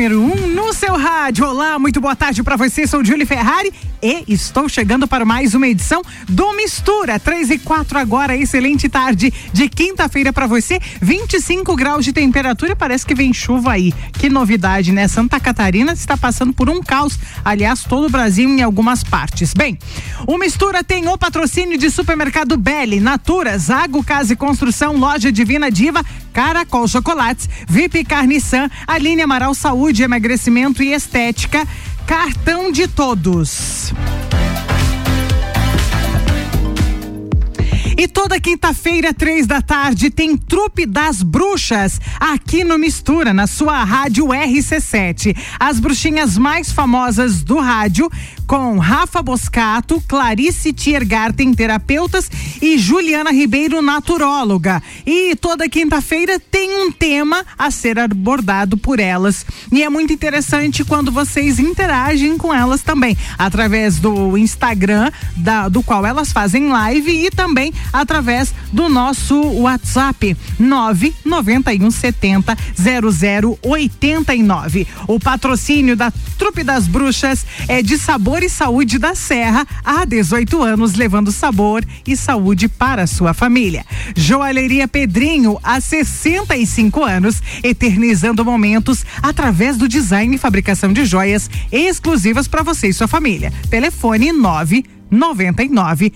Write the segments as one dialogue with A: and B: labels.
A: número 1 um no seu rádio. Olá, muito boa tarde para você. Sou Julie Ferrari e estou chegando para mais uma edição do Mistura. 3 e 4 agora. Excelente tarde de quinta-feira para você. 25 graus de temperatura. Parece que vem chuva aí. Que novidade, né? Santa Catarina está passando por um caos. Aliás, todo o Brasil em algumas partes. Bem, o Mistura tem o patrocínio de Supermercado Belli, Natura, Zago Casa e Construção, Loja Divina Diva, Caracol Chocolates, VIP Carne San, Aline Amaral Saúde, Emagrecimento e Estética. Cartão de todos. E toda quinta-feira, três da tarde, tem Trupe das Bruxas aqui no Mistura, na sua rádio RC7. As bruxinhas mais famosas do rádio, com Rafa Boscato, Clarice Tiergarten, terapeutas, e Juliana Ribeiro, naturóloga. E toda quinta-feira tem um tema a ser abordado por elas. E é muito interessante quando vocês interagem com elas também, através do Instagram, da, do qual elas fazem live e também através do nosso WhatsApp 99170 0089. O patrocínio da Trupe das Bruxas é de Sabor e Saúde da Serra há 18 anos, levando sabor e saúde para a sua família. Joalheria Pedrinho há 65 anos, eternizando momentos através do design e fabricação de joias exclusivas para você e sua família. Telefone 9 99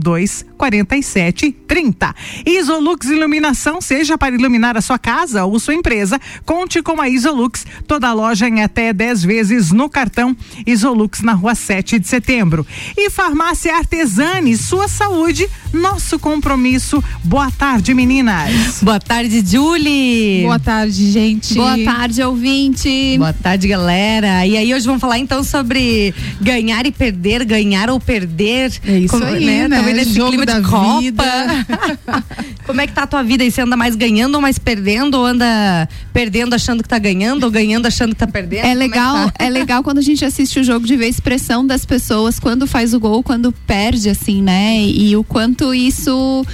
A: 02 47 30. Isolux Iluminação, seja para iluminar a sua casa ou sua empresa, conte com a Isolux. Toda loja em até 10 vezes no cartão Isolux na rua 7 de setembro. E Farmácia Artesani, sua saúde, nosso compromisso. Boa tarde, meninas.
B: Boa tarde, Julie.
C: Boa tarde, gente.
B: Boa tarde, ouvinte. Boa tarde, galera. E aí, hoje vamos falar então sobre ganhar e perder, ganhar ou perder.
C: É isso Como, aí, né? né?
B: Também nesse
C: Jogo
B: clima
C: da
B: de Copa. Como é que tá a tua vida? E você anda mais ganhando ou mais perdendo? Ou anda perdendo achando que tá ganhando ou ganhando achando que tá perdendo?
C: É
B: Como
C: legal,
B: que tá?
C: é legal quando a gente assiste o jogo de ver a expressão das pessoas quando faz o gol, quando perde, assim, né? E o quanto isso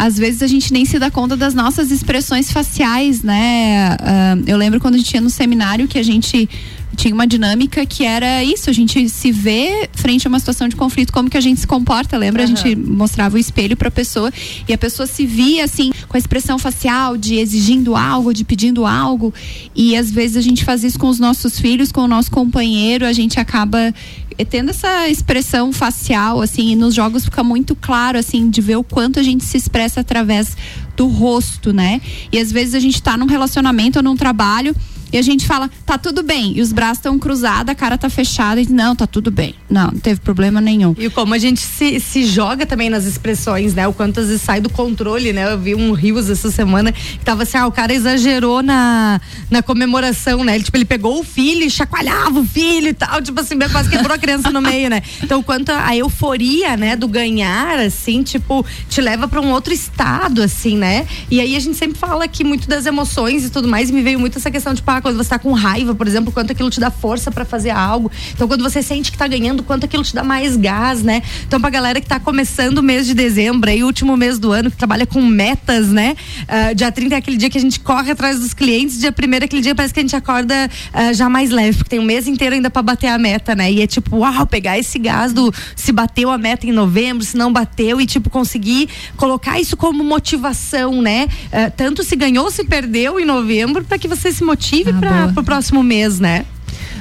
C: às vezes a gente nem se dá conta das nossas expressões faciais, né? Ah, eu lembro quando a gente ia no seminário que a gente tinha uma dinâmica que era isso, a gente se vê frente a uma situação de conflito, como que a gente se comporta, lembra? A gente mostrava o espelho para a pessoa e a pessoa se via assim, com a expressão facial de exigindo algo, de pedindo algo, e às vezes a gente faz isso com os nossos filhos, com o nosso companheiro, a gente acaba eh, tendo essa expressão facial assim, e nos jogos fica muito claro assim de ver o quanto a gente se expressa através do rosto, né? E às vezes a gente tá num relacionamento ou num trabalho e a gente fala, tá tudo bem. E os braços estão cruzados, a cara tá fechada. E não, tá tudo bem. Não, não teve problema nenhum.
B: E como a gente se, se joga também nas expressões, né? O quanto às vezes sai do controle, né? Eu vi um Rios essa semana que tava assim, ah, o cara exagerou na, na comemoração, né? Ele, tipo, ele pegou o filho e chacoalhava o filho e tal, tipo assim, quase quebrou a criança no meio, né? Então, quanto a euforia, né, do ganhar, assim, tipo, te leva para um outro estado, assim, né? E aí a gente sempre fala aqui muito das emoções e tudo mais, me veio muito essa questão, tipo, ah, quando você tá com raiva, por exemplo, quanto aquilo te dá força para fazer algo. Então, quando você sente que tá ganhando, quanto aquilo te dá mais gás, né? Então, pra galera que tá começando o mês de dezembro, aí, último mês do ano, que trabalha com metas, né? Ah, dia 30 é aquele dia que a gente corre atrás dos clientes, dia 1 é aquele dia parece que a gente acorda ah, já mais leve, porque tem um mês inteiro ainda para bater a meta, né? E é tipo, uau, pegar esse gás do se bateu a meta em novembro, se não bateu, e tipo, conseguir colocar isso como motivação, né? Ah, tanto se ganhou ou se perdeu em novembro, para que você se motive para o próximo mês, né?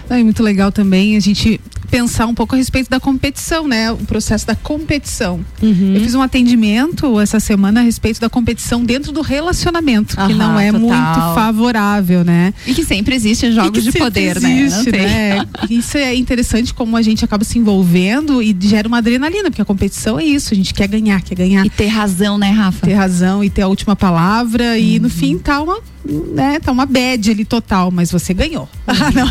D: É muito legal também a gente pensar um pouco a respeito da competição, né? O processo da competição.
B: Uhum.
D: Eu fiz um atendimento essa semana a respeito da competição dentro do relacionamento, que
B: Aham,
D: não é
B: total.
D: muito favorável, né?
C: E que sempre existem jogos
D: E
C: de poder, né?
D: Existe,
C: tem.
D: né? Isso é interessante como a gente acaba se envolvendo e gera uma adrenalina, porque a competição é isso, a gente quer ganhar, quer ganhar.
C: E ter razão, né, Rafa?
D: ter razão e ter a última palavra e
C: Uhum.
D: no fim tá uma né tá uma bad ali total mas você ganhou não.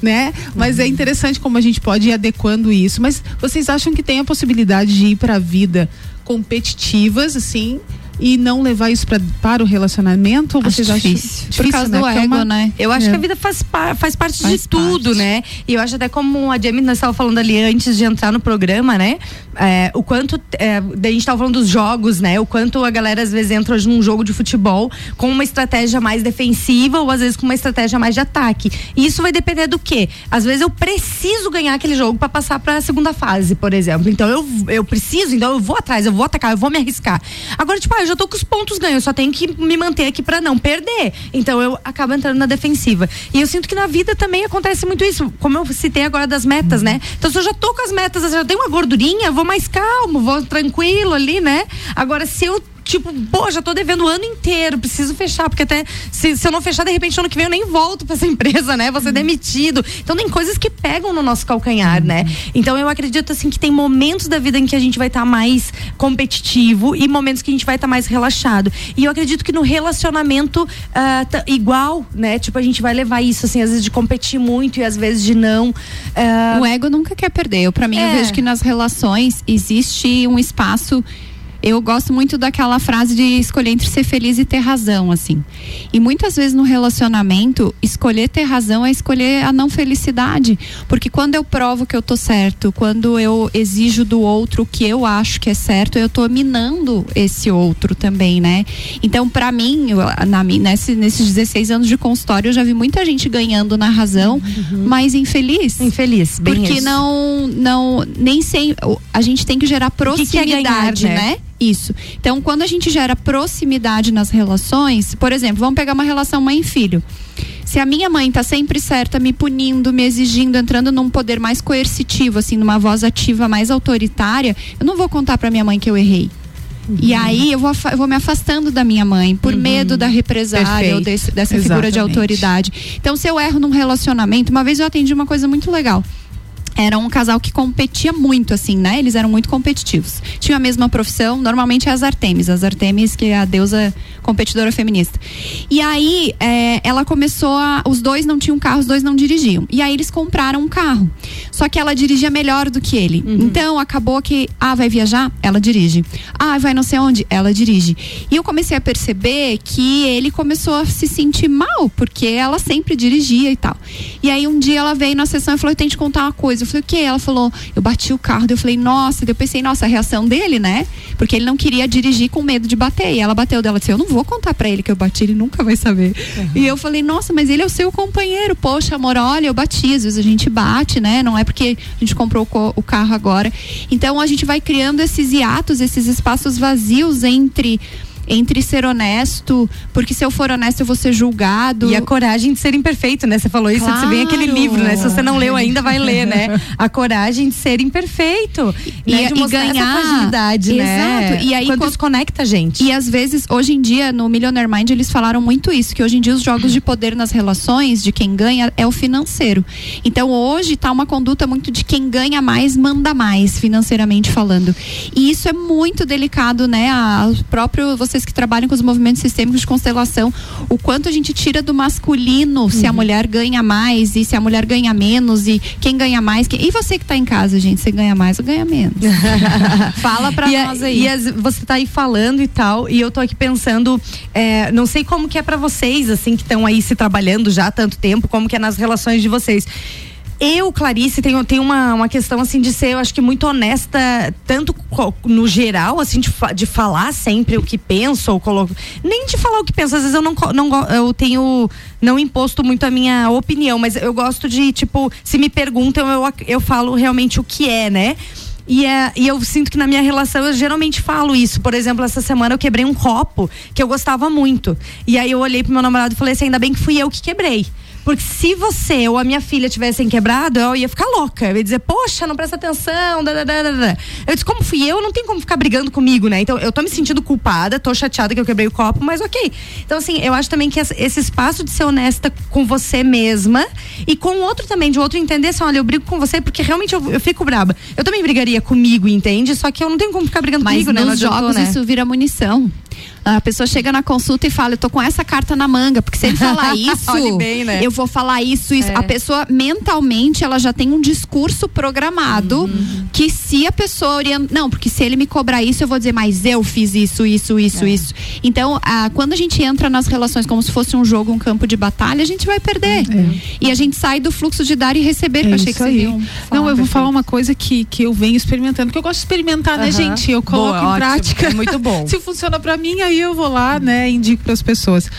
D: né mas
C: Uhum.
D: é interessante como a gente pode ir adequando isso. Mas vocês acham que tem a possibilidade de ir para a vida competitivas, assim, e não levar isso pra, para o relacionamento? Ou
C: Acho
D: vocês acham
C: difícil. Por causa do
D: Porque é
C: ego,
D: uma-
C: né?
B: Eu acho
D: É.
B: que a vida faz, faz parte
C: Faz
B: de tudo,
C: parte.
B: né? E eu acho até como a Jamie nós estávamos falando ali antes de entrar no programa, né? É, o quanto. É, a gente estava falando dos jogos, né? O quanto a galera às vezes entra num jogo de futebol com uma estratégia mais defensiva ou às vezes com uma estratégia mais de ataque. E isso vai depender do quê? Às vezes eu preciso ganhar aquele jogo para passar para a segunda fase, por exemplo. Então eu, eu preciso, então eu vou atrás, eu vou atacar, eu vou me arriscar. Agora, tipo, ah, eu já tô com os pontos ganhos, só tenho que me manter aqui para não perder. Então eu acabo entrando na defensiva. E eu sinto que na vida também acontece muito isso. Como eu citei agora das metas, né? Então se eu já tô com as metas, eu já tenho uma gordurinha, vou mais calmo, vou tranquilo ali, né? Agora se eu Tipo, pô, já tô devendo o ano inteiro, preciso fechar, porque até se, se eu não fechar, de repente, ano que vem eu nem volto pra essa empresa, né? Vou ser demitido. Então tem coisas que pegam no nosso calcanhar, né? Então eu acredito assim que tem momentos da vida em que a gente vai estar mais competitivo e momentos que a gente vai estar mais relaxado. E eu acredito que no relacionamento ah, tá igual, né? Tipo, a gente vai levar isso, assim, às vezes de competir muito e às vezes de não. ah,
C: O ego nunca quer perder. Eu, pra mim, eu
B: É.
C: vejo que nas relações existe um espaço. Eu gosto muito daquela frase de escolher entre ser feliz e ter razão, assim. E muitas vezes no relacionamento, escolher ter razão é escolher a não felicidade. Porque quando eu provo que eu tô certo, quando eu exijo do outro o que eu acho que é certo, eu tô minando esse outro também, né? Então, pra mim, na, nesse, nesses 16 anos de consultório, eu já vi muita gente ganhando na razão, mas infeliz.
B: infeliz, bem
C: Porque
B: isso.
C: não, não, nem sempre. A gente tem que gerar
B: que que é
C: proximidade,
B: ganhar, né?
C: né? Isso. Então, quando a gente gera proximidade nas relações, por exemplo, vamos pegar uma relação mãe e filho. Se a minha mãe tá sempre certa, me punindo, me exigindo, entrando num poder mais coercitivo, assim, numa voz ativa mais autoritária, eu não vou contar pra minha mãe que eu errei. E
B: Uhum.
C: aí eu vou, eu vou me afastando da minha mãe por medo da represália ou
A: Perfeito.
C: desse- dessa figura de
A: Exatamente.
C: autoridade. Então, se eu erro num relacionamento, uma vez eu atendi uma coisa muito legal. Era um casal que competia muito, assim, né? Eles eram muito competitivos. Tinham a mesma profissão, normalmente é as Artemis. As Artemis, que é a deusa competidora feminista. E aí, é, ela começou a. Os dois não tinham carro, os dois não dirigiam. E aí, eles compraram um carro. Só que ela dirigia melhor do que ele. Então, acabou que. Ah, vai viajar? Ela dirige. Ah, vai não sei onde? Ela dirige. E eu comecei a perceber que ele começou a se sentir mal, porque ela sempre dirigia e tal. E aí, um dia ela veio na sessão e falou: Eu tenho que te contar uma coisa. Eu falei: O quê? Ela falou: Eu bati o carro. Eu falei: Nossa. Eu pensei: Nossa, a reação dele, né? Porque ele não queria dirigir com medo de bater. E ela bateu dela. Disse: Eu não vou contar pra ele que eu bati, ele nunca vai saber. E eu falei: Nossa, mas ele é o seu companheiro. Poxa, amor, olha, eu bati. Às vezes a gente bate, né? Não é porque a gente comprou o co- o carro agora. Então a gente vai criando esses hiatos, esses espaços vazios entre. Entre ser honesto, porque se eu for honesto eu vou ser julgado.
B: E a coragem de ser imperfeito, né? Você falou isso, você vem aquele
C: Claro.
B: livro, né? Se você não leu ainda, vai ler, né? A coragem de ser imperfeito.
C: E-
B: né? De
C: e ganhar.
B: essa fragilidade, né?
C: Exato. E aí,
B: quando
C: quando-
B: conecta a gente.
C: E às vezes, hoje em dia, no Millionaire Mind, eles falaram muito isso, que hoje em dia os jogos de poder nas relações, de quem ganha, é o financeiro. Então hoje tá uma conduta muito de quem ganha mais, manda mais, financeiramente falando. E isso é muito delicado, né? A, o próprio, vocês que trabalham com os movimentos sistêmicos de constelação, o quanto a gente tira do masculino se
B: Uhum.
C: a mulher ganha mais e se a mulher ganha menos e quem ganha mais. Quem... E você que tá em casa, gente, você ganha mais ou ganha menos? Fala pra
B: e a-
C: nós aí.
B: E as- você tá aí falando e tal, e eu tô aqui pensando, é, não sei como que é pra vocês, assim, que estão aí se trabalhando já há tanto tempo, como que é nas relações de vocês. Eu, Clarice, tenho, tenho uma, uma questão assim de ser, eu acho que muito honesta, tanto no geral, assim, de, de falar sempre o que penso, ou coloco. Nem de falar o que penso, às vezes eu não, não eu tenho não imposto muito a minha opinião, mas eu gosto de, tipo, se me perguntam, eu, eu falo realmente o que é, né? E, é, e eu sinto que na minha relação eu geralmente falo isso. Por exemplo, essa semana eu quebrei um copo que eu gostava muito. E aí eu olhei pro meu namorado e falei assim: ainda bem que fui eu que quebrei. Porque se você ou a minha filha tivessem quebrado, eu ia ficar louca. Eu ia dizer, poxa, não presta atenção. da, da, da, da, da." Eu disse, como fui eu, não tem como ficar brigando comigo, né? Então eu tô me sentindo culpada, tô chateada que eu quebrei o copo, mas ok. Então, assim, eu acho também que esse espaço de ser honesta com você mesma e com o outro também, de outro entender assim, olha, eu brigo com você porque realmente eu, eu fico braba. Eu também brigaria comigo, entende? Só que eu não tenho como ficar brigando
C: Mas
B: comigo, né?
C: Nos
B: adiantou,
C: jogos
B: né?
C: isso vira munição. A pessoa chega na consulta e fala, eu tô com essa carta na manga, porque se ele falar isso,
B: bem, né?
C: eu vou falar isso, isso.
B: É.
C: A pessoa mentalmente ela já tem um discurso programado
B: Uhum.
C: que se a pessoa orienta, não, porque se ele me cobrar isso, eu vou dizer, mas eu fiz isso, isso, isso,
B: É.
C: isso. Então, ah, quando a gente entra nas relações como se fosse um jogo, um campo de batalha, a gente vai perder. E a gente sai do fluxo de dar e receber, que eu
D: É
C: achei que
D: aí.
C: iam
D: Não, eu vou falar uma coisa que, que eu venho experimentando, porque eu gosto de experimentar, né,
B: Aham.
D: gente? Eu coloco
B: Boa,
D: em prática.
B: É muito bom.
D: Se funciona pra mim, aí eu vou lá, né, indico pras pessoas.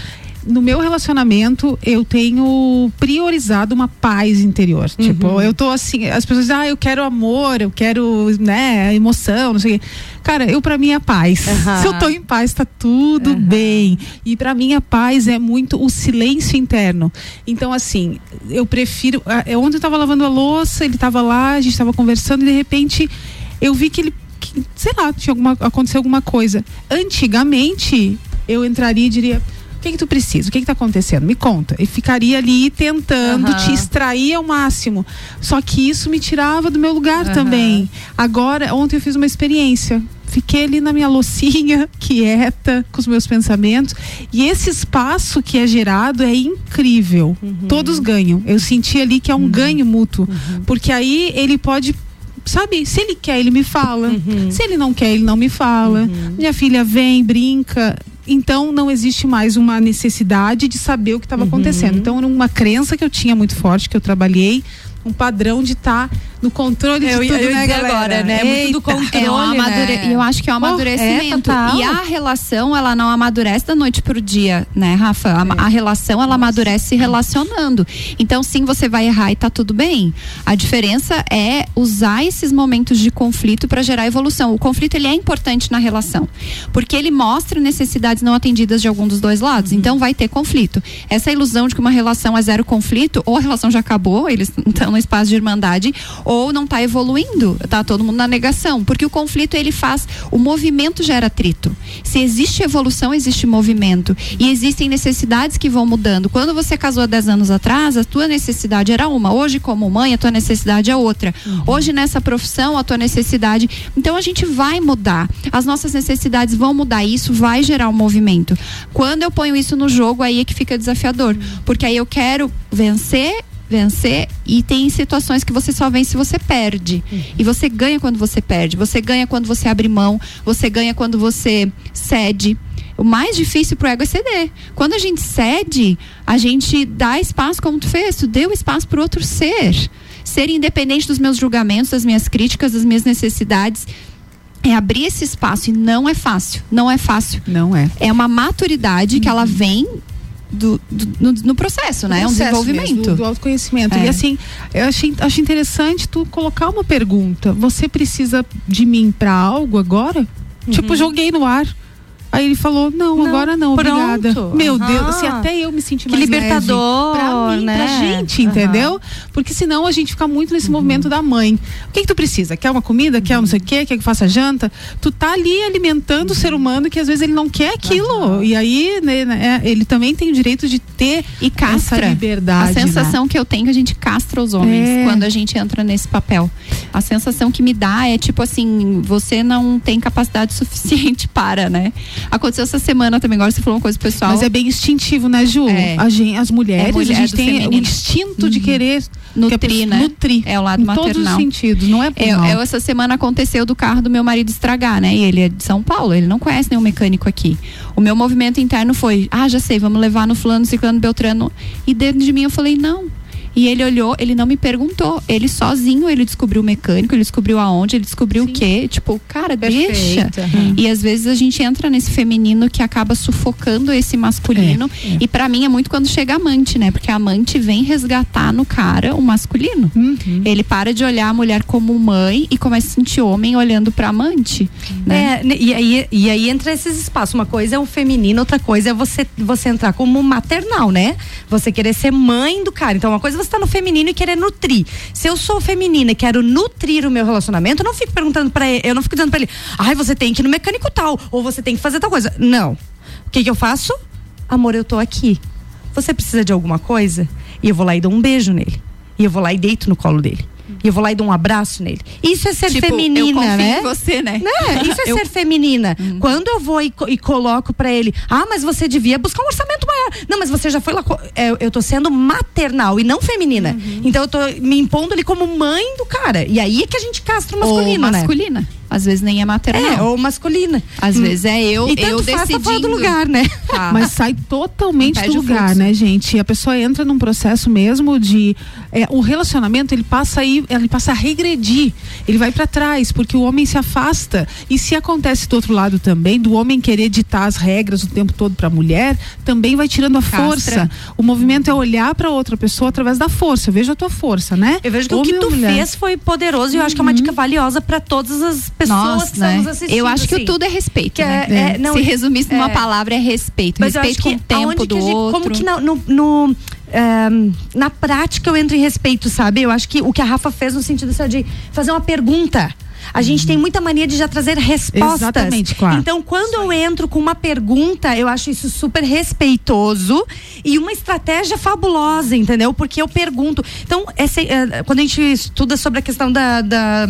D: No meu relacionamento, eu tenho priorizado uma paz interior.
B: Uhum.
D: Tipo, eu tô assim, as pessoas dizem, ah, eu quero amor, eu quero, né, emoção, não sei o quê. Cara, eu pra mim é paz.
B: Aham.
D: Se eu tô em paz, tá tudo bem. E pra mim a paz é muito o silêncio interno. Então, assim, eu prefiro. é, Ontem eu tava lavando a louça, ele tava lá, a gente tava conversando e de repente eu vi que ele. Que, sei lá, tinha alguma, aconteceu alguma coisa. Antigamente, eu entraria e diria. O que, que tu precisa? O que, que tá acontecendo? Me conta. E ficaria ali tentando
B: Aham.
D: te extrair ao máximo. Só que isso me tirava do meu lugar
B: Aham.
D: também. Agora, ontem eu fiz uma experiência. Fiquei ali na minha loucinha, quieta, com os meus pensamentos. E esse espaço que é gerado é incrível. Todos ganham. Eu senti ali que é um ganho mútuo. Porque aí ele pode. Sabe, se ele quer, ele me fala. Se ele não quer, ele não me fala. Minha filha vem, brinca. Então não existe mais uma necessidade de saber o que estava acontecendo. Então era uma crença que eu tinha muito forte, que eu trabalhei, um padrão de estar no controle
B: Eu
D: de tudo,
B: eu
D: né, galera?
B: agora, né? É muito do
D: Eita.
B: controle.
C: É um amadure...
B: né?
C: Eu acho que é um
D: Oh, é,
C: amadurecimento. e a relação, ela não amadurece da noite pro dia, né, Rafa? A, a relação, ela amadurece se relacionando. Então, sim, você vai errar e tá tudo bem. A diferença é usar esses momentos de conflito para gerar evolução. O conflito, ele é importante na relação. Porque ele mostra necessidades não atendidas de algum dos dois lados. Então, vai ter conflito. Essa ilusão de que uma relação é zero conflito, ou a relação já acabou, eles estão no espaço de irmandade, ou não tá evoluindo, tá todo mundo na negação, porque o conflito ele faz, o movimento gera atrito. Se existe evolução, existe movimento e existem necessidades que vão mudando. Quando você casou há 10 anos atrás, a tua necessidade era uma, hoje como mãe, a tua necessidade é outra. Hoje nessa profissão, a tua necessidade, então a gente vai mudar. As nossas necessidades vão mudar e isso vai gerar um movimento. Quando eu ponho isso no jogo, aí é que fica desafiador, porque aí eu quero vencer vencer e tem situações que você só vence se você perde. E você ganha quando você perde, você ganha quando você abre mão, você ganha quando você cede. O mais difícil pro ego é ceder. Quando a gente cede, a gente dá espaço como tu fez, tu deu espaço pro outro ser. Ser independente dos meus julgamentos, das minhas críticas, das minhas necessidades. É abrir esse espaço e não é fácil. Não é fácil.
D: Não é.
C: É uma maturidade que ela vem do, do- no, no processo, né? É um desenvolvimento.
D: mesmo, do, autoconhecimento.
C: É.
D: E assim, eu achei, acho interessante tu colocar uma pergunta. Você precisa de mim pra algo agora? Tipo, joguei no ar. Aí ele falou: Não,
B: Não,
D: agora não, obrigada.
B: pronto.
D: Meu
B: Aham.
D: Deus, assim, até eu me senti
B: Que
D: mais
B: libertador,
D: leve. Pra mim,
B: né?
D: pra gente,
B: Aham.
D: entendeu? Porque senão a gente fica muito
B: Uhum.
D: nesse movimento da mãe. O que, que tu precisa? Quer uma comida? Quer não sei o quê? Quer que faça janta? Tu tá ali alimentando o ser humano que às vezes ele não quer aquilo. E aí, né, né, é, ele também tem o direito de ter
C: E castra.
D: essa liberdade.
C: A sensação que eu tenho é que a gente castra os homens
D: É.
C: quando a gente entra nesse papel. A sensação que me dá é tipo assim, você não tem capacidade suficiente para, né? Aconteceu essa semana também, agora você falou uma coisa pessoal.
D: Mas é bem instintivo, né, Ju?
C: É.
D: A gen- as mulheres,
C: É mulher
D: a gente tem o
C: feminino.
D: instinto de querer
C: Nutrir,
D: que a pessoa-
C: né?
D: Nutrir.
C: É o lado
D: em todos os
C: maternal.
D: sentidos, não é por
C: Eu, eu, essa semana aconteceu do carro do meu marido estragar, né? E ele é de São Paulo, ele não conhece nenhum mecânico aqui. O meu movimento interno foi: ah, já sei, vamos levar no fulano, ciclano, beltrano. E dentro de mim eu falei: não. E ele olhou, ele não me perguntou. Ele sozinho, ele descobriu o mecânico, ele descobriu aonde, ele descobriu o quê. Tipo, cara, deixa.
B: Perfeito, aham.
C: E às vezes a gente entra nesse feminino que acaba sufocando esse masculino.
D: É, é.
C: E pra mim é muito quando chega amante, né? Porque a amante vem resgatar no cara o masculino.
D: Uhum.
C: Ele para de olhar a mulher como mãe e começa a sentir homem olhando pra amante. Né?
B: É, e, aí, e aí entra esses espaços. Uma coisa é o feminino, outra coisa é você, você entrar como maternal, né? Você querer ser mãe do cara. Então, uma coisa é você tá no feminino e querer nutrir. Se eu sou feminina e quero nutrir o meu relacionamento, eu não fico perguntando pra ele, eu não fico dizendo pra ele, ai, você tem que ir no mecânico tal, ou você tem que fazer tal coisa. Não. O que que eu faço? Amor, eu tô aqui. Você precisa de alguma coisa? E eu vou lá e dou um beijo nele. E eu vou lá e deito no colo dele. E eu vou lá e dou um abraço nele. Isso é ser
C: Tipo,
B: feminina,
C: eu
B: né?
C: você, né?
B: Né? Isso é
C: Eu-
B: ser feminina. Quando eu vou e, co- e coloco pra ele, ah, mas você devia buscar um orçamento maior. Não, mas você já foi lá. co- é, eu tô sendo maternal e não feminina. Então eu tô me impondo ali como mãe do cara. E aí é que a gente castra o masculino,
C: ou
B: né?
C: masculina. Às vezes nem é maternal.
B: É, ou masculina.
C: Às vezes é eu,
B: e tanto
C: eu
B: faz, tá
C: decidindo.
B: fora do lugar, né?
C: Tá.
D: Mas sai totalmente do lugar,
C: fluxo.
D: né, gente? A pessoa entra num processo mesmo de é, o relacionamento ele passa aí, ele passa a regredir, ele vai para trás porque o homem se afasta e se acontece do outro lado também do homem querer ditar as regras o tempo todo para a mulher, também vai tirando a
C: Castra.
D: força. O movimento é olhar para outra pessoa através da força. Eu vejo a tua força, né?
B: Eu vejo que
D: Homem
B: o que tu
D: mulher?
B: fez foi poderoso e eu acho que é uma dica valiosa pra todas as pessoas
C: Nossa,
B: que estão
C: né?
B: nos assistindo.
C: Eu acho que
B: assim.
C: tudo é respeito,
B: Que
C: né?
B: é- é- não,
C: Se resumisse numa
B: é.
C: palavra, é respeito.
B: Mas eu
C: respeito
B: acho
C: com o
B: que
C: tempo do
B: que gente,
C: outro.
B: como que na- no, no, ehm, na prática eu entro em respeito, sabe? Eu acho que o que a Rafa fez no sentido assim, de fazer uma pergunta. A gente tem muita mania de já trazer respostas.
D: Exatamente, claro.
B: Então, quando eu entro com uma pergunta, eu acho isso super respeitoso e uma estratégia fabulosa, entendeu? Porque eu pergunto. Então, essa, eh, quando a gente estuda sobre a questão da, da,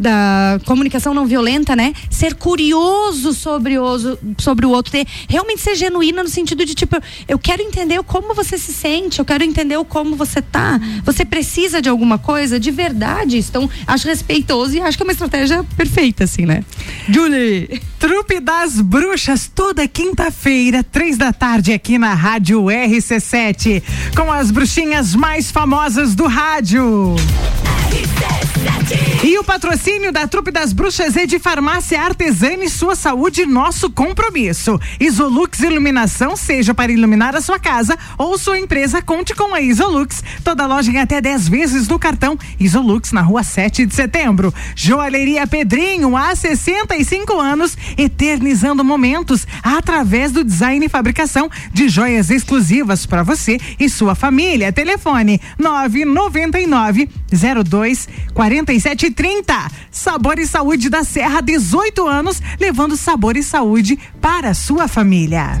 B: da comunicação não violenta, né? Ser curioso sobre o, sobre o outro, ter, realmente ser genuína no sentido de tipo, eu quero entender como você se sente, eu quero entender como você tá. Você precisa de alguma coisa de verdade. Então, acho respeitoso e acho que é uma estratégia perfeita, assim, né? Julie!
A: Trupe das Bruxas, toda quinta-feira, três da tarde, aqui na Rádio RC7, com as bruxinhas mais famosas do rádio. E o patrocínio da Trupe das Bruxas é de Farmácia Artesani, sua saúde, nosso compromisso. Isolux Iluminação, seja para iluminar a sua casa ou sua empresa, conte com a Isolux. Toda loja em até 10 vezes no cartão Isolux, na rua 7 de setembro. Joalheria Pedrinho, há 65 anos, eternizando momentos através do design e fabricação de joias exclusivas para você e sua família. Telefone 999 02 47 30. Sabor e Saúde da Serra, 18 anos, levando sabor e saúde para a sua família.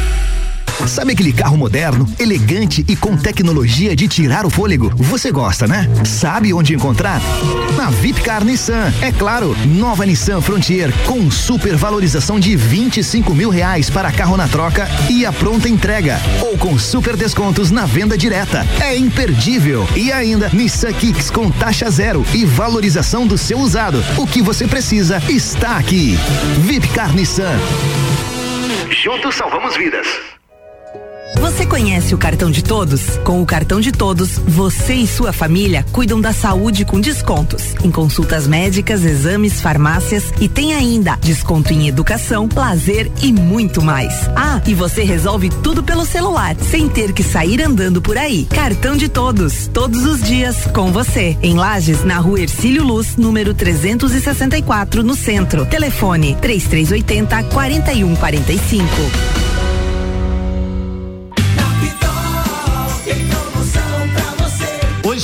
E: Sabe aquele carro moderno, elegante e com tecnologia de tirar o fôlego? Você gosta, né? Sabe onde encontrar? Na Vipcar Nissan. É claro, nova Nissan Frontier com super valorização de 25 mil reais para carro na troca e a pronta entrega. Ou com super descontos na venda direta. É imperdível. E ainda, Nissan Kicks com taxa zero e valorização do seu usado. O que você precisa está aqui. Vipcar Nissan. Juntos salvamos vidas.
F: Você conhece o cartão de todos? Com o cartão de todos, você e sua família cuidam da saúde com descontos em consultas médicas, exames, farmácias e tem ainda desconto em educação, lazer e muito mais. Ah, e você resolve tudo pelo celular, sem ter que sair andando por aí. Cartão de todos, todos os dias com você. Em Lages, na rua Ercílio Luz, número 364, no centro. Telefone 3380 4145.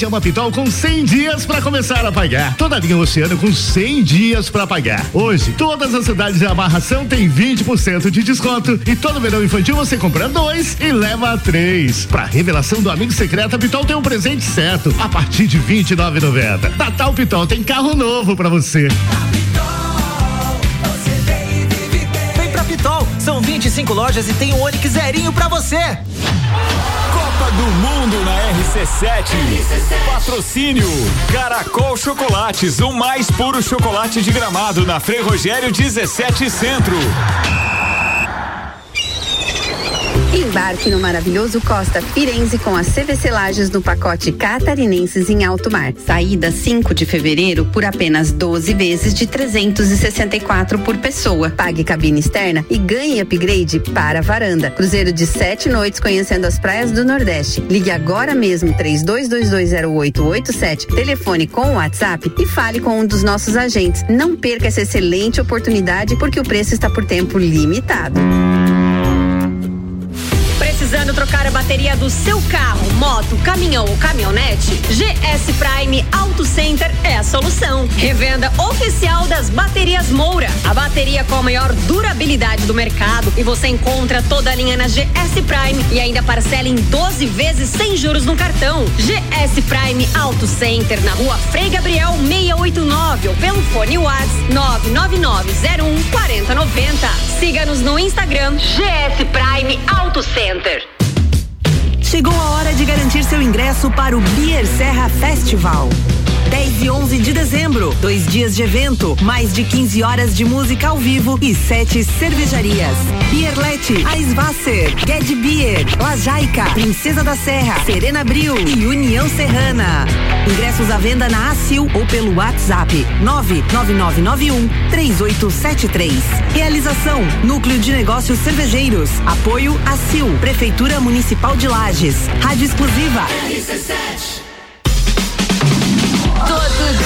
G: Uma Pitol com 100 dias para começar a pagar. Toda a linha Oceano com 100 dias para pagar. Hoje, todas as cidades de amarração têm 20% de desconto e todo verão infantil você compra dois e leva três. Para revelação do amigo secreto, a Pitol tem um presente certo a partir de 29,90. Natal Pitol tem carro novo para você.
H: Vem pra Pitol, são 25 lojas e tem um Onix zerinho pra você.
I: Copa do Mundo na RC7. Patrocínio Caracol Chocolates, o mais puro chocolate de gramado na Frei Rogério 17 Centro.
H: Embarque no maravilhoso Costa Firenze com as CVC Lages no pacote Catarinenses em Alto Mar. Saída 5 de fevereiro por apenas 12 vezes de 364 por pessoa. Pague cabine externa e ganhe upgrade para a varanda. Cruzeiro de sete noites conhecendo as praias do Nordeste. Ligue agora mesmo 32220887, telefone com o WhatsApp e fale com um dos nossos agentes. Não perca essa excelente oportunidade porque o preço está por tempo limitado.
J: Precisando trocar a bateria do seu carro, moto, caminhão ou caminhonete? GS Prime Auto Center é a solução. Revenda oficial das baterias Moura. A bateria com a maior durabilidade do mercado e você encontra toda a linha na GS Prime e ainda parcela em 12 vezes sem juros no cartão. GS Prime Auto Center na rua Frei Gabriel 689 ou pelo fone WhatsApp 99901 4090. Siga-nos no Instagram GS Prime Auto Center.
F: Chegou a hora de garantir seu ingresso para o Beer Serra Festival. 10 e 11 de dezembro. Dois dias de evento, mais de 15 horas de música ao vivo e sete cervejarias. Pierlete, Aisvasser, Ged Beer, Lajaica, Princesa da Serra, Serena Bril e União Serrana. Ingressos à venda na ACIL ou pelo WhatsApp 99991 3873. Realização: Núcleo de Negócios Cervejeiros. Apoio ACIL, Prefeitura Municipal de Lages. Rádio Exclusiva.
K: RC7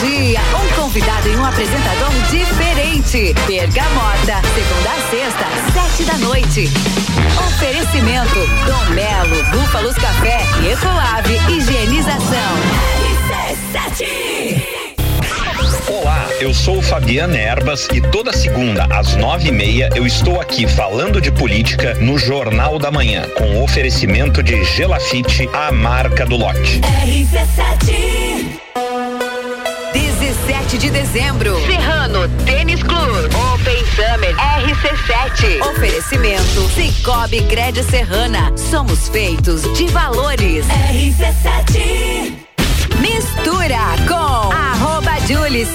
K: dia, um convidado e um apresentador diferente. Bergamota, segunda a sexta, sete da noite. Oferecimento, Dom Melo, Búfalos Café, e Ecolave, Higienização.
L: Olá, eu sou Fabiano Erbas e toda segunda às nove e meia eu estou aqui falando de política no Jornal da Manhã com oferecimento de Gelafite, a marca do lote.
K: R17. 17 de dezembro. Serrano Tênis Clube. Open Summer RC7. Oferecimento Cicobi Crédito Serrana. Somos feitos de valores. RC7. Mistura com arroba Julie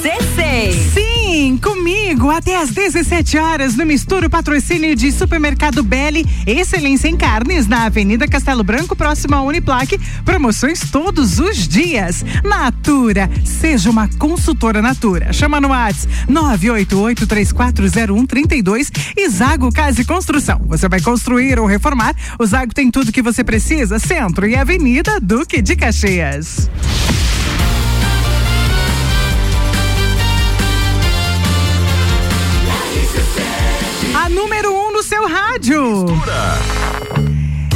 K: C6.
A: Sim, comigo até às 17 horas no Misturo Patrocínio de Supermercado Belli, excelência em carnes na Avenida Castelo Branco, próximo à Uniplaque. Promoções todos os dias. Natura, seja uma consultora Natura. Chama no WhatsApp 988340132 e Zago Casa e Construção. Você vai construir ou reformar? O Zago tem tudo que você precisa. Centro e Avenida Duque de Caxias. Seu rádio.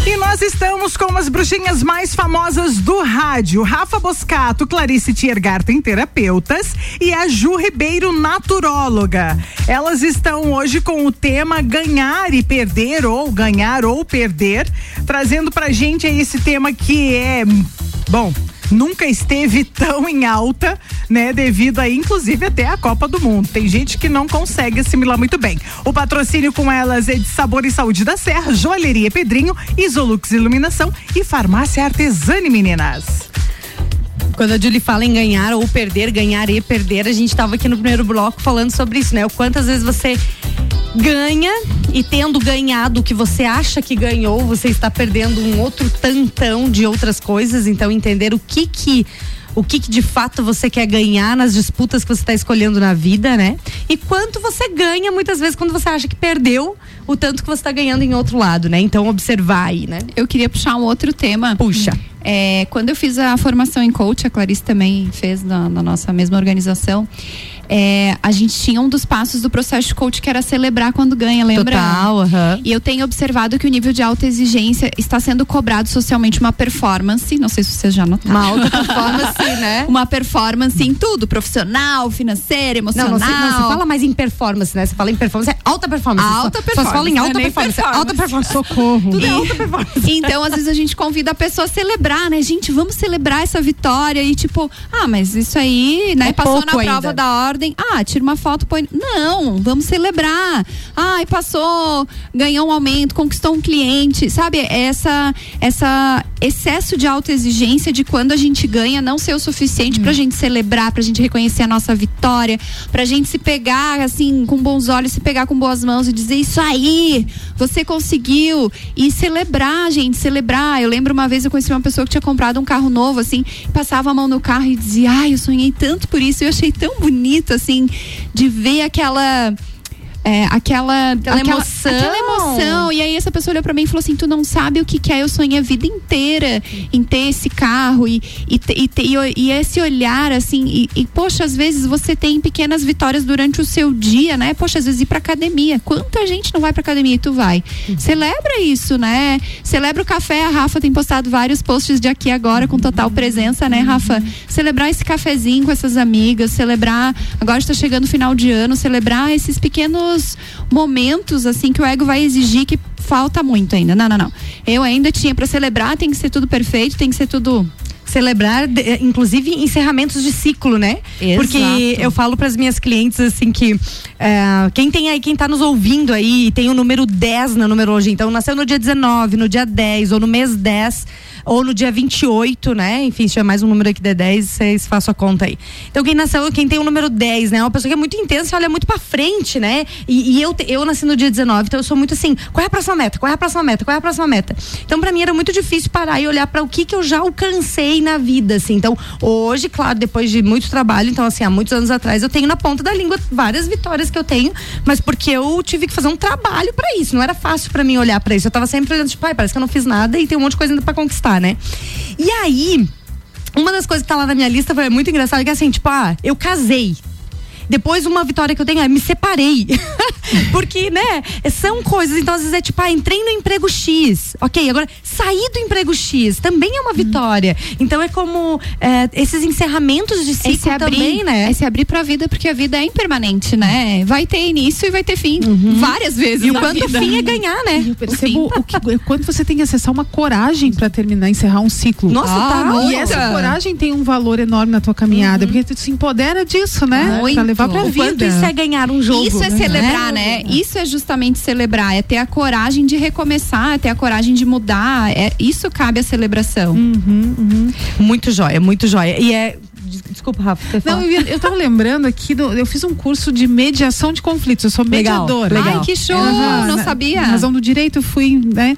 A: E nós estamos com as bruxinhas mais famosas do rádio: Rafa Boscato, Clarice Tiergarten, terapeutas, e a Ju Ribeiro, naturóloga. Elas estão hoje com o tema ganhar e perder, ou ganhar ou perder, trazendo pra gente esse tema que é. Bom, nunca esteve tão em alta, né? Devido aí, inclusive, até a Copa do Mundo. Tem gente que não consegue assimilar muito bem. O patrocínio com elas é de Sabor e Saúde da Serra, Joalheria Pedrinho, Isolux Iluminação e Farmácia Artesane, meninas.
B: Quando a Julie fala em ganhar ou perder, ganhar e perder, a gente estava aqui no primeiro bloco falando sobre isso, né? O quantas vezes você ganha e tendo ganhado o que você acha que ganhou, você está perdendo um outro tantão de outras coisas. Então, entender o que que o que, que, de fato você quer ganhar nas disputas que você está escolhendo na vida, né? E quanto você ganha muitas vezes quando você acha que perdeu o tanto que você está ganhando em outro lado, né? Então observar aí, né?
C: Eu queria puxar um outro tema.
B: Puxa.
C: É, quando eu fiz a formação em coach, a Clarice também fez na, na nossa mesma organização. É, a gente tinha um dos passos do processo de coach que era celebrar quando ganha, lembra?
B: Total, uhum.
C: E eu tenho observado que o nível de alta exigência está sendo cobrado socialmente uma performance, não sei se vocês já notaram.
B: Uma alta performance, né?
C: Uma performance em tudo, profissional, financeira, emocional.
B: Não, não, se, não se fala mais em performance, né? Você fala em performance, é alta performance.
C: Alta
B: só,
C: performance.
B: Só fala em alta
C: é
B: performance,
C: performance.
B: Alta performance. Socorro. Tudo é alta performance.
C: Então, às vezes a gente convida a pessoa a celebrar, né? Gente, vamos celebrar essa vitória e tipo, ah, mas isso aí, né?
B: É
C: passou na prova
B: ainda.
C: da ordem. Ah, tira uma foto, põe. Não, vamos celebrar. Ai, passou, ganhou um aumento, conquistou um cliente, sabe? Essa, essa excesso de autoexigência de quando a gente ganha não ser o suficiente pra gente celebrar, pra gente reconhecer a nossa vitória, pra gente se pegar assim com bons olhos, se pegar com boas mãos e dizer isso aí, você conseguiu e celebrar, gente, celebrar. Eu lembro uma vez eu conheci uma pessoa que tinha comprado um carro novo assim, passava a mão no carro e dizia: "Ai, eu sonhei tanto por isso". Eu achei tão bonito assim de ver aquela é, aquela,
B: Aquela emoção.
C: aquela emoção. E aí essa pessoa olhou pra mim e falou assim: Tu não sabe o que, que é? Eu sonhei a vida inteira em ter esse carro e, e, e, e, e esse olhar, assim. E, e, poxa, às vezes você tem pequenas vitórias durante o seu dia, né? Poxa, às vezes ir pra academia. Quanta gente não vai pra academia e tu vai? Celebra isso, né? Celebra o café. A Rafa tem postado vários posts de aqui agora com total presença, né, Rafa? Celebrar esse cafezinho com essas amigas, celebrar. Agora está chegando o final de ano, celebrar esses pequenos momentos, assim, que o ego vai exigir que falta muito ainda. Não, não, não. Eu ainda tinha para celebrar, tem que ser tudo perfeito, tem que ser tudo.
B: celebrar, eh, inclusive, encerramentos de ciclo, né?
C: Exato.
B: Porque eu falo para as minhas clientes assim que eh, quem tem aí, quem tá nos ouvindo aí, tem o número 10 na numerologia. Então, nasceu no dia 19, no dia 10, ou no mês 10, ou no dia 28, né? Enfim, se tiver mais um número aqui de 10, vocês façam a conta aí. Então, quem nasceu, quem tem o número 10, né? É uma pessoa que é muito intensa e olha muito pra frente, né? E, e eu, eu nasci no dia 19, então eu sou muito assim, qual é a próxima meta? Qual é a próxima meta? Qual é a próxima meta? Então, pra mim era muito difícil parar e olhar para o que que eu já alcancei na vida, assim. Então, hoje, claro, depois de muito trabalho, então assim, há muitos anos atrás, eu tenho na ponta da língua várias vitórias que eu tenho, mas porque eu tive que fazer um trabalho pra isso. Não era fácil pra mim olhar pra isso. Eu tava sempre olhando, tipo, ai, parece que eu não fiz nada e tem um monte de coisa ainda pra conquistar, né? E aí, uma das coisas que tá lá na minha lista foi muito engraçado, que é assim, tipo, ah, eu casei. Depois, uma vitória que eu tenho é me separei. Porque, né, são coisas. Então, às vezes é tipo, ah, entrei no emprego X. Ok, agora saí do emprego X. Também é uma vitória. Então, é como é, esses encerramentos de
C: É
B: ciclo
C: se abrir,
B: também, né?
C: É se abrir pra vida, porque a vida é impermanente, né? Vai ter início e vai ter fim. Várias vezes.
B: E o quanto
C: vida.
B: fim é ganhar, né?
D: Eu percebo o que, quando você tem que acessar uma coragem para terminar, encerrar um ciclo.
B: Nossa, tá
D: E essa coragem tem um valor enorme na tua caminhada, porque tu se empodera disso, né?
C: Muito.
D: Pra
B: quanto
D: vida.
B: isso é ganhar um jogo.
C: Isso é
B: né?
C: celebrar, né? Isso é justamente celebrar, é ter a coragem de recomeçar, é ter a coragem de mudar. É, isso cabe à celebração.
B: Muito joia, muito joia. E é. des- Desculpa, Rafa. você
D: Não,
B: fala.
D: eu, eu tava lembrando aqui, do- eu fiz um curso de mediação de conflitos, eu sou
B: Legal,
D: mediadora.
B: legal.
C: Ai, que show! Não
D: na-
C: sabia.
D: Na razão do direito, eu fui, né?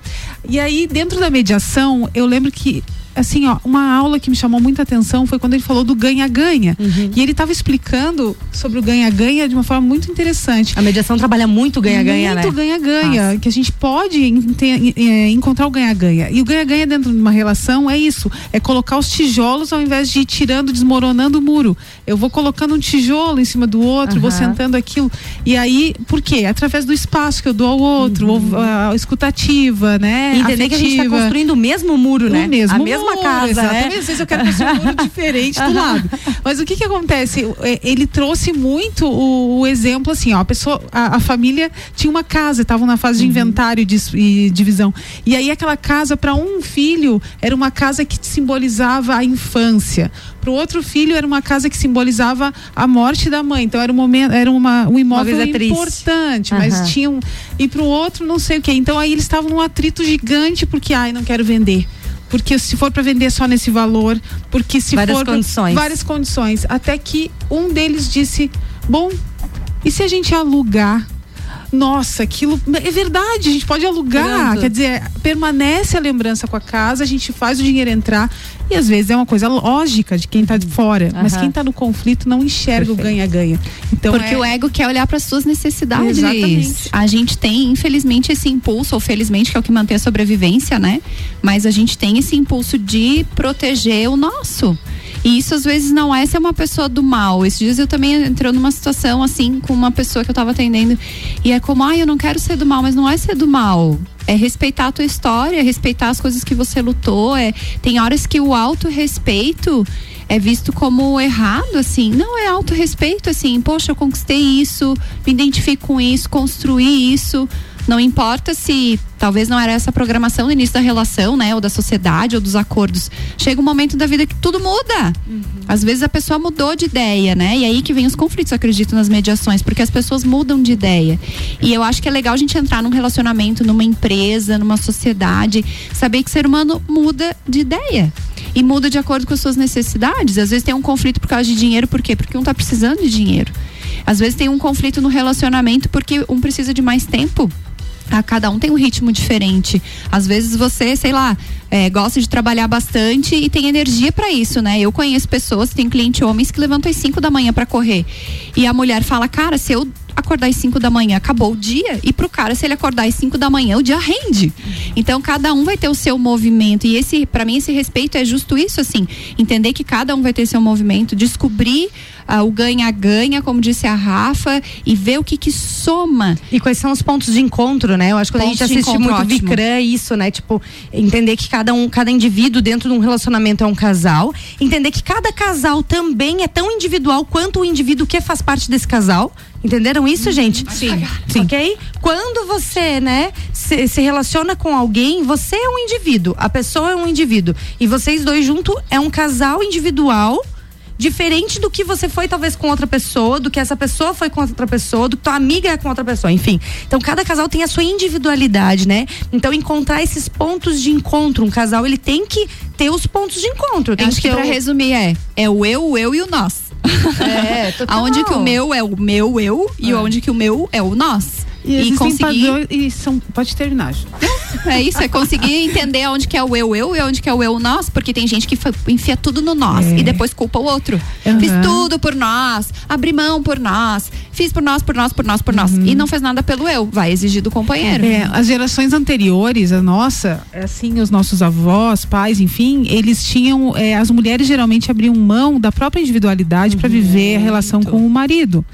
D: E aí, dentro da mediação, eu lembro que, assim, ó, uma aula que me chamou muita atenção foi quando ele falou do ganha-ganha.
B: Uhum.
D: E ele estava explicando sobre o ganha-ganha de uma forma muito interessante.
B: A mediação trabalha muito ganha-ganha, né?
D: Muito ganha-ganha, que a gente pode eh, encontrar o ganha-ganha. E o ganha-ganha dentro de uma relação é isso, é colocar os tijolos ao invés de ir tirando, desmoronando o muro. Eu vou colocando um tijolo em cima do outro, vou
B: Aham.
D: sentando aquilo. E aí, por quê? Através do espaço que eu dou ao outro, ou, a escutativa, né?
B: E entender que a gente tá
D: afetiva.
B: construindo o mesmo muro, né?
D: O mesmo
B: a mesma
D: muro,
B: casa,
D: exatamente.
B: né?
D: Às vezes eu quero construir um muro diferente do lado. Mas o que que acontece? É, Ele trouxe muito o, o exemplo assim, ó, a pessoa, a, a família tinha uma casa, estavam na fase de inventário e, dis- e divisão. E aí aquela casa para um filho era uma casa que simbolizava a infância. Para o outro filho era uma casa que simbolizava a morte da mãe. Então era um momento, era uma, um imóvel
B: triste.
D: importante, mas
B: Aham.
D: tinha um e para o outro não sei o que. Então aí eles estavam num atrito gigante porque ai não quero vender. Porque se for para vender só nesse valor, porque se
B: Várias
D: for
B: condições.
D: várias condições, até que um deles disse: "Bom, e se a gente alugar nossa, aquilo é verdade, a gente pode alugar.
B: Pronto.
D: Quer dizer, permanece a lembrança com a casa, a gente faz o dinheiro entrar. E às vezes é uma coisa lógica de quem está de fora. Mas
B: Aham.
D: quem está no conflito não enxerga o
B: Perfeito.
D: ganha-ganha. Então
C: Porque
D: é-
C: o ego quer olhar para suas necessidades.
D: Exatamente.
C: A gente tem, infelizmente, esse impulso, ou felizmente, que é o que mantém a sobrevivência, né? Mas a gente tem esse impulso de proteger o nosso. E isso às vezes não é ser uma pessoa do mal. Esses dias eu também entrou numa situação assim com uma pessoa que eu tava atendendo. E é como, ah, eu não quero ser do mal, mas não é ser do mal. É respeitar a tua história, é respeitar as coisas que você lutou. É, tem horas que o autorrespeito é visto como errado, assim. Não é autorrespeito, assim. Poxa, eu conquistei isso, me identifico com isso, construí isso. Não importa se talvez não era essa a programação no início da relação, né? Ou da sociedade, ou dos acordos. Chega um momento da vida que tudo muda. Às vezes a pessoa mudou de ideia, né? E aí que vem os conflitos, eu acredito, nas mediações, porque as pessoas mudam de ideia. E eu acho que é legal a gente entrar num relacionamento, numa empresa, numa sociedade, saber que o ser humano muda de ideia. E muda de acordo com as suas necessidades. Às vezes tem um conflito por causa de dinheiro, por quê? Porque um tá precisando de dinheiro. Às vezes tem um conflito no relacionamento porque um precisa de mais tempo. Ah, cada um tem um ritmo diferente. Às vezes você, sei lá, é, gosta de trabalhar bastante e tem energia para isso, né? Eu conheço pessoas, tem cliente homens que levantam às 5 da manhã para correr. E a mulher fala, cara, se eu acordar às 5 da manhã, acabou o dia. E pro cara, se ele acordar às 5 da manhã, o dia rende. Então, cada um vai ter o seu movimento. E esse, para mim, esse respeito é justo isso, assim. Entender que cada um vai ter seu movimento, descobrir ah, o ganha-ganha, como disse a Rafa, e ver o que que soma.
B: E quais são os pontos de encontro, né? Eu acho que quando a gente assiste muito
C: ótimo.
B: Vicran, isso, né? Tipo, entender que cada um, cada indivíduo dentro de um relacionamento é um casal, entender que cada casal também é tão individual quanto o indivíduo que faz parte desse casal. Entenderam isso, gente?
D: Sim.
B: Ok? Quando você, né, se, se relaciona com alguém, você é um indivíduo, a pessoa é um indivíduo. E vocês dois juntos é um casal individual diferente do que você foi talvez com outra pessoa, do que essa pessoa foi com outra pessoa, do que tua amiga é com outra pessoa, enfim. Então cada casal tem a sua individualidade, né? Então encontrar esses pontos de encontro, um casal ele tem que ter os pontos de encontro, tem
C: Acho que
B: ter
C: para
B: o-
C: resumir é, é o eu, o eu e o nós.
B: É, total.
C: Aonde que o meu é o meu eu e onde que o meu é o nós.
D: E,
C: E, conseguir.
D: padrões- e são, pode terminar.
C: É isso, é conseguir entender onde que é o eu, eu e onde que é o eu, nós, porque tem gente que enfia tudo no nós
D: É.
C: e depois culpa o outro.
D: Aham.
C: Fiz tudo por nós, abri mão por nós, fiz por nós, por nós, por nós, por nós. E não fez nada pelo eu, vai exigir do companheiro.
D: É, as gerações anteriores, a nossa, é assim, os nossos avós, pais, enfim, eles tinham, é, as mulheres geralmente abriam mão da própria individualidade para viver a relação com o marido.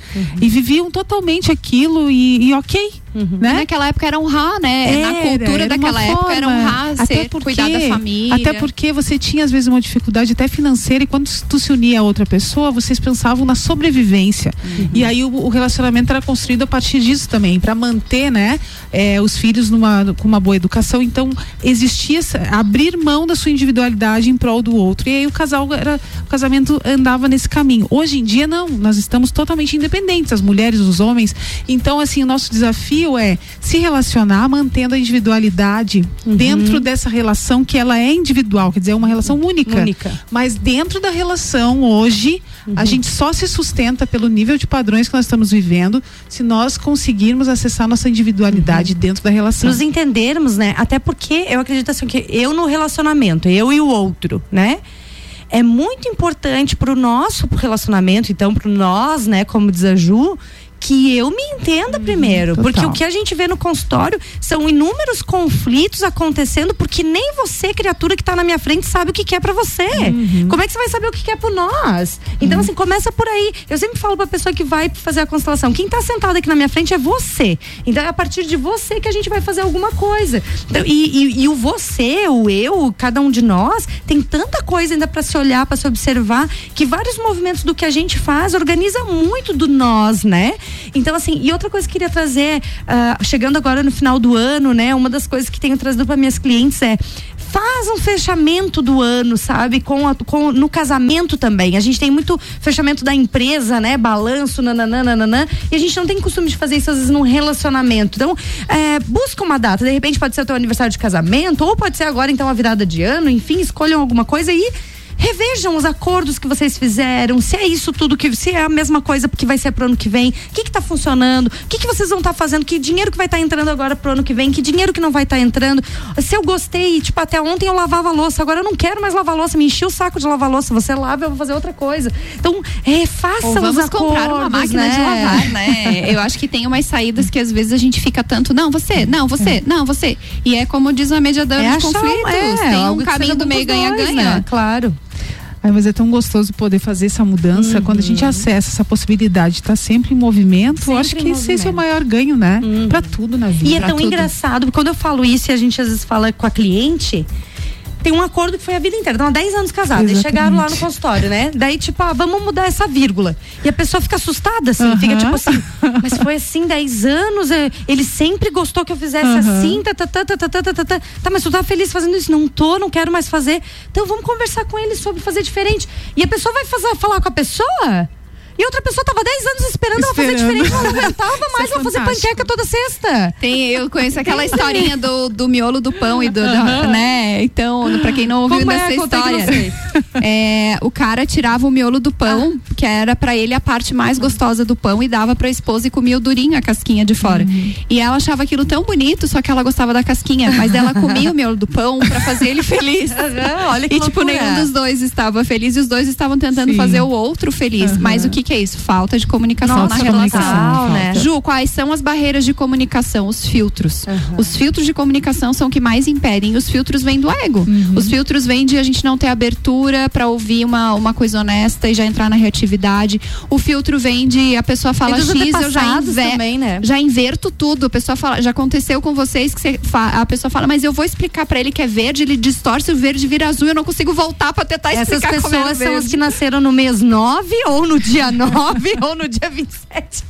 D: E viviam totalmente aquilo e, e ok. Né?
C: Naquela época era honrar, né? Na
D: Era,
C: cultura
D: era uma
C: daquela época era
D: forma.
C: honrar,
D: Até
C: ser,
D: porque-
C: cuidar da família.
D: Até porque você tinha, às vezes, uma dificuldade até financeira e quando tu se unia a outra pessoa, vocês pensavam na sobrevivência.
C: Uhum.
D: E aí o, o relacionamento era construído a partir disso também, para manter, né, eh, os filhos numa, com uma boa educação. Então, existia essa, abrir mão da sua individualidade em prol do outro. E aí o casal era, o casamento andava nesse caminho. Hoje em dia, não, nós estamos totalmente independentes, as mulheres, os homens. Então, assim, o nosso desafio é se relacionar mantendo a individualidade
C: Uhum.
D: dentro dessa relação que ela é individual, quer dizer, é uma relação única.
B: Única.
D: Mas dentro da relação hoje, a gente só se sustenta pelo nível de padrões que nós estamos vivendo se nós conseguirmos acessar nossa individualidade dentro da relação.
B: nos entendermos, né? Até porque eu acredito assim que eu no relacionamento, eu e o outro, né? É muito importante pro nosso relacionamento, então pro nós, né, como diz a Ju, que eu me entenda primeiro,
D: total.
B: porque o que a gente vê no consultório são inúmeros conflitos acontecendo porque nem você, criatura que tá na minha frente, sabe o que que é pra você. Como é que você vai saber o que que é por nós? Então assim, começa por aí. Eu sempre falo pra pessoa que vai fazer a constelação, quem tá sentado aqui na minha frente é você. Então é a partir de você que a gente vai fazer alguma coisa. Então, e, e- e o você, o eu, cada um de nós, tem tanta coisa ainda pra se olhar, pra se observar, que vários movimentos do que a gente faz organiza muito do nós, né? Então, assim, e outra coisa que eu queria trazer, ah, chegando agora no final do ano, né? Uma das coisas que tenho trazido para minhas clientes é faz um fechamento do ano, sabe? Com, a- com no casamento também. A gente tem muito fechamento da empresa, né? Balanço, nananã, nananã. E a gente não tem costume de fazer isso às vezes num relacionamento. Então, é, busca uma data. De repente pode ser o teu aniversário de casamento, ou pode ser agora, então, a virada de ano. Enfim, escolham alguma coisa e revejam os acordos que vocês fizeram, se é isso tudo que se é a mesma coisa que vai ser pro ano que vem, o que que tá funcionando, o que que vocês vão estar fazendo, que dinheiro que vai estar entrando agora pro ano que vem, que dinheiro que não vai estar entrando. Se eu gostei, tipo, até ontem eu lavava louça, agora eu não quero mais lavar louça, me enchi o saco de lavar louça, você lava, eu vou fazer outra coisa. Então, é, faça
C: Ou
B: os
C: vamos
B: acordos,
C: comprar uma máquina
B: né?
C: de lavar, né? Eu acho que tem umas saídas que às vezes a gente fica tanto, não, você, não, você, não, você. E é como diz a mediadora
B: É
C: de
B: achar,
C: conflitos.
B: é,
C: tem um caminho do meio ganha-ganha.
B: né? Claro.
D: Ai, mas é tão gostoso poder fazer essa mudança quando a gente acessa essa possibilidade de estar sempre em movimento. eu
B: Sempre
D: acho
B: em
D: que esse é o
B: movimento.
D: maior ganho, né? Pra tudo na vida.
B: E é tão
D: tudo.
B: engraçado, porque quando eu falo isso e a gente às vezes fala com a cliente, tem um acordo que foi a vida inteira. Estão há 10 anos casados. Eles chegaram lá no consultório, né? Daí, tipo, ah, vamos mudar essa vírgula. E a pessoa fica assustada, assim, fica tipo assim, mas foi assim 10 anos, é, ele sempre gostou que eu fizesse assim, tá, tá, tá, tá, tá, tá, tá, tá, tá. Tá, mas tu tá feliz fazendo isso? Não tô, não quero mais fazer. Então vamos conversar com ele sobre fazer diferente. E a pessoa vai fazer, falar com a pessoa. E outra pessoa tava 10 anos esperando, ela fazer
D: Esperando.
B: diferente, ela não aguentava mais,
D: é
B: ela fazer panqueca toda sexta.
C: Tem, eu conheço aquela historinha do, do miolo do pão e do, da- né? Então, pra quem não ouviu
B: Como é?
C: dessa
B: não
C: história, é, o cara tirava o miolo do pão,
B: Ah.
C: que era pra ele a parte mais gostosa do pão, e dava pra esposa e comia o durinho, a casquinha de fora.
B: Uhum.
C: E ela achava aquilo tão bonito, só que ela gostava da casquinha, mas ela comia o miolo do pão pra fazer ele feliz.
B: Olha que
C: E, tipo,
B: loucura.
C: nenhum dos dois estava feliz e os dois estavam tentando
D: Sim.
C: fazer o outro feliz. Mas o que que é isso? Falta de comunicação
B: Nossa,
C: na
B: comunicação,
C: relação.
B: né?
C: Ju, quais são as barreiras de comunicação? Os filtros. Os filtros de comunicação são o que mais impedem. Os filtros vêm do ego.
B: Uhum.
C: Os filtros vêm de a gente não ter abertura pra ouvir uma, uma coisa honesta e já entrar na reatividade. O filtro vem de a pessoa fala X, eu já, inver-
B: também, né?
C: já inverto tudo. A pessoa fala, já aconteceu com vocês que você a pessoa fala, mas eu vou explicar pra ele que é verde, ele distorce o verde vira azul, eu não consigo voltar pra tentar
B: Essas
C: explicar como é
B: pessoas são as
C: verde.
B: que nasceram no mês 9, ou no dia 9, ou no dia 27.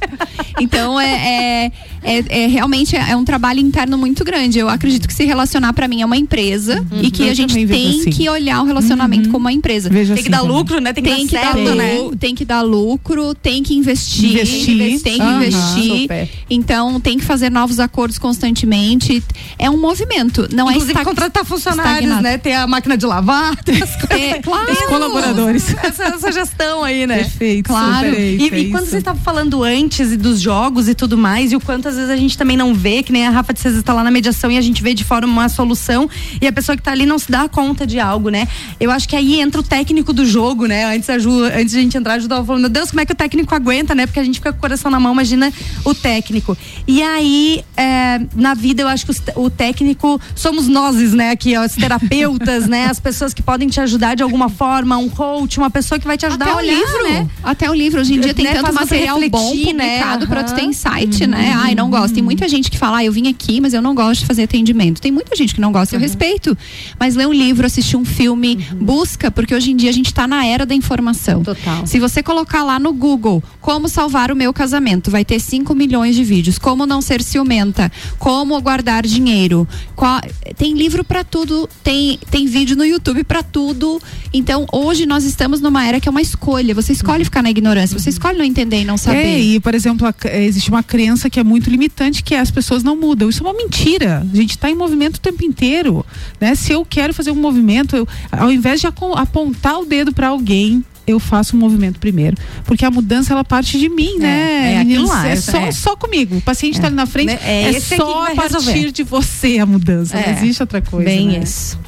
C: Então é, é, é- é realmente é um trabalho interno muito grande. Eu acredito que se relacionar pra mim é uma empresa e que
D: Eu
C: a gente tem
D: assim.
C: que olhar o relacionamento como uma empresa.
D: Vejo
B: Tem que
D: assim
B: dar
D: também.
B: lucro, né? Tem que
C: Tem
B: dar
C: que, dar
B: certo, né?
C: tem que dar lucro, tem que investir,
D: Investir.
C: tem que
D: Aham.
C: investir.
B: Super.
C: Então tem que fazer novos acordos constantemente. É um movimento, não
B: Inclusive
C: é estag-
B: contratar funcionários,
C: estagnado.
B: né? Ter a máquina de lavar, ter as coisas.
C: É, claro.
B: Tem
D: colaboradores.
B: Essa, essa gestão aí, né?
D: Perfeito.
C: Claro.
D: perfeito,
B: E,
D: é
B: e quando você estava falando antes e dos jogos e tudo mais, e o quanto às vezes a gente também não vê, que nem a Rafa de César está lá na mediação e a gente vê de fora uma solução e a pessoa que está ali não se dá conta de algo, né? Eu acho que aí entra o técnico do jogo, né? Antes, a Ju, antes de a gente entrar, a Ju tava falando, meu Deus, como é que o técnico aguenta, né? Porque a gente fica com o coração na mão, imagina o técnico. E aí, é, na vida, eu acho que o técnico somos nós, né? Aqui, ó, os terapeutas, né? As pessoas que podem te ajudar de alguma forma, um coach, uma pessoa que vai te ajudar
C: Até
B: a
C: o
B: olhar,
C: livro,
B: né?
C: até o livro. Hoje em dia tem
B: Né,
C: tanto
B: faz
C: material bom
B: né?
C: publicado pra tu ter insight, né? Ai, não gosto. Tem muita gente que fala, ah, eu vim aqui, mas eu não gosto de fazer atendimento. Tem muita gente que não gosta, eu respeito. Mas lê um livro, assistir um filme, busca, porque hoje em dia a gente tá na era da informação.
B: Total.
C: Se você colocar lá no Google como salvar o meu casamento, vai ter 5 milhões de vídeos. Como não ser ciumenta, como guardar dinheiro. Qual- tem livro pra tudo, tem, tem vídeo no YouTube pra tudo. Então, hoje nós estamos numa era que é uma escolha. Você escolhe ficar na ignorância, você escolhe não entender e não saber.
D: É, e por exemplo, a- existe uma crença que é muito limitante, que é as pessoas não mudam. Isso é uma mentira. A gente está em movimento o tempo inteiro, né? Se eu quero fazer um movimento, eu- ao invés de apontar o dedo para alguém, eu faço um movimento primeiro, porque a mudança ela parte de mim, né?
B: é aquilo lá,
D: é
B: é-
D: só,
B: é.
D: só comigo. O paciente está ali na frente?
B: É
D: é,
B: esse aqui
D: só a partir
B: resolver.
D: de você a mudança.
B: É.
D: Não existe outra coisa.
B: Bem
D: né?
B: isso.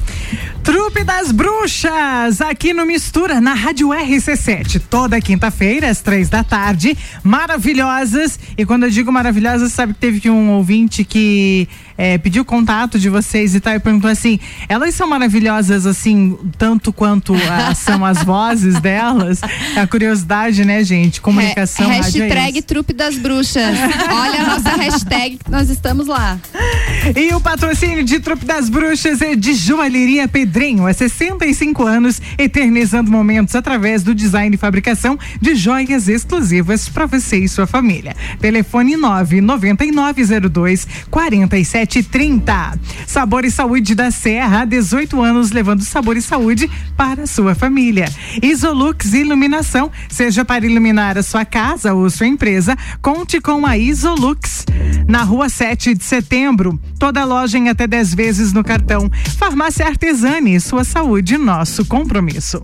A: Trupe das Bruxas, aqui no Mistura, na Rádio RC7, toda quinta-feira, às três da tarde. Maravilhosas. E quando eu digo maravilhosas, sabe que teve um ouvinte que eh, pediu contato de vocês e tal, e perguntou assim: elas são maravilhosas assim, tanto quanto ah, são as vozes delas? A curiosidade, né, gente? Comunicação,
C: Ha-
A: é
C: Hashtag
A: isso.
C: trupe das bruxas. Olha a nossa hashtag nós estamos lá.
A: E o patrocínio de Trupe das Bruxas é de Joalheria Pedrinho, há 65 anos, eternizando momentos através do design e fabricação de joias exclusivas para você e sua família. Telefone 99902 4730. Sabor e Saúde da Serra, há 18 anos levando sabor e saúde para a sua família. Isolux Iluminação, seja para iluminar a sua casa ou sua empresa, conte com a Isolux. Na rua 7 de setembro, toda loja em até 10 vezes no cartão. Farmácia Artesani, sua saúde, nosso compromisso.